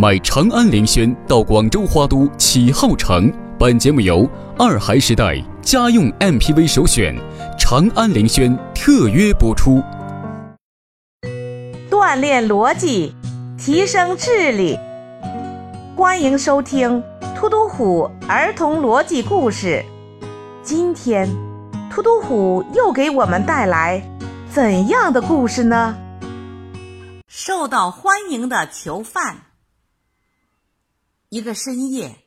买长安凌轩到广州花都启浩城。本节目由二孩时代家用 MPV 首选长安凌轩特约播出。锻炼逻辑，提升智力。欢迎收听《突突虎儿童逻辑故事》。今天，突突虎又给我们带来怎样的故事呢？受到欢迎的囚犯。一个深夜，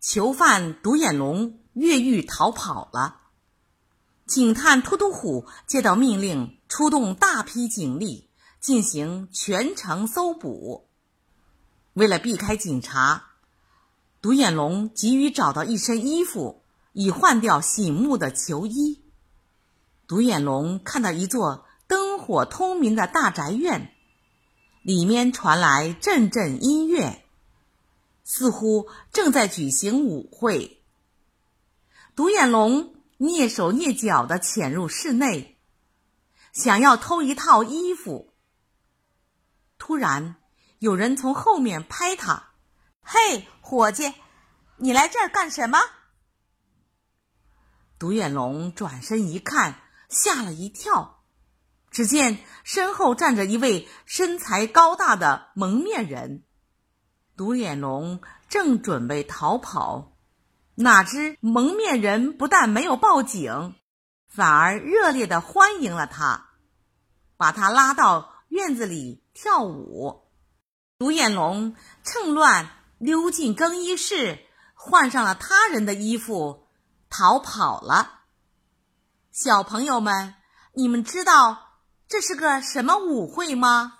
囚犯独眼龙越狱逃跑了。警探突突虎接到命令，出动大批警力进行全城搜捕。为了避开警察，独眼龙急于找到一身衣服，以换掉醒目的囚衣。独眼龙看到一座灯火通明的大宅院，里面传来阵阵音乐，似乎正在举行舞会。独眼龙蹑手蹑脚地潜入室内，想要偷一套衣服。突然，有人从后面拍他：“嘿，伙计，你来这儿干什么？”独眼龙转身一看，吓了一跳，只见身后站着一位身材高大的蒙面人。独眼龙正准备逃跑，哪知蒙面人不但没有报警，反而热烈的欢迎了他，把他拉到院子里跳舞。独眼龙趁乱溜进更衣室，换上了他人的衣服，逃跑了。小朋友们，你们知道这是个什么舞会吗？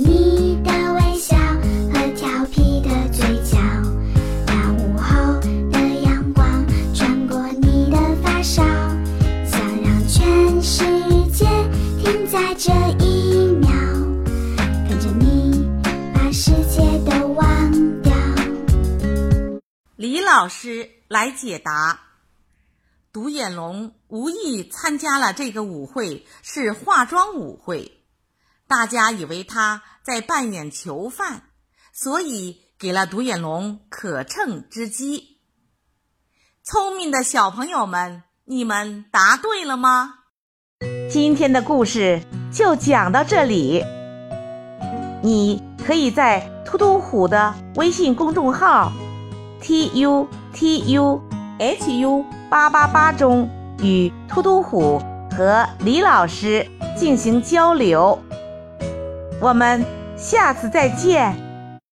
李老师来解答。独眼龙无意参加了这个舞会，是化妆舞会。大家以为他在扮演囚犯，所以给了独眼龙可乘之机。聪明的小朋友们，你们答对了吗？今天的故事就讲到这里。你可以在突突虎的微信公众号 t u t u h u 八八八中与突突虎和李老师进行交流。我们下次再见。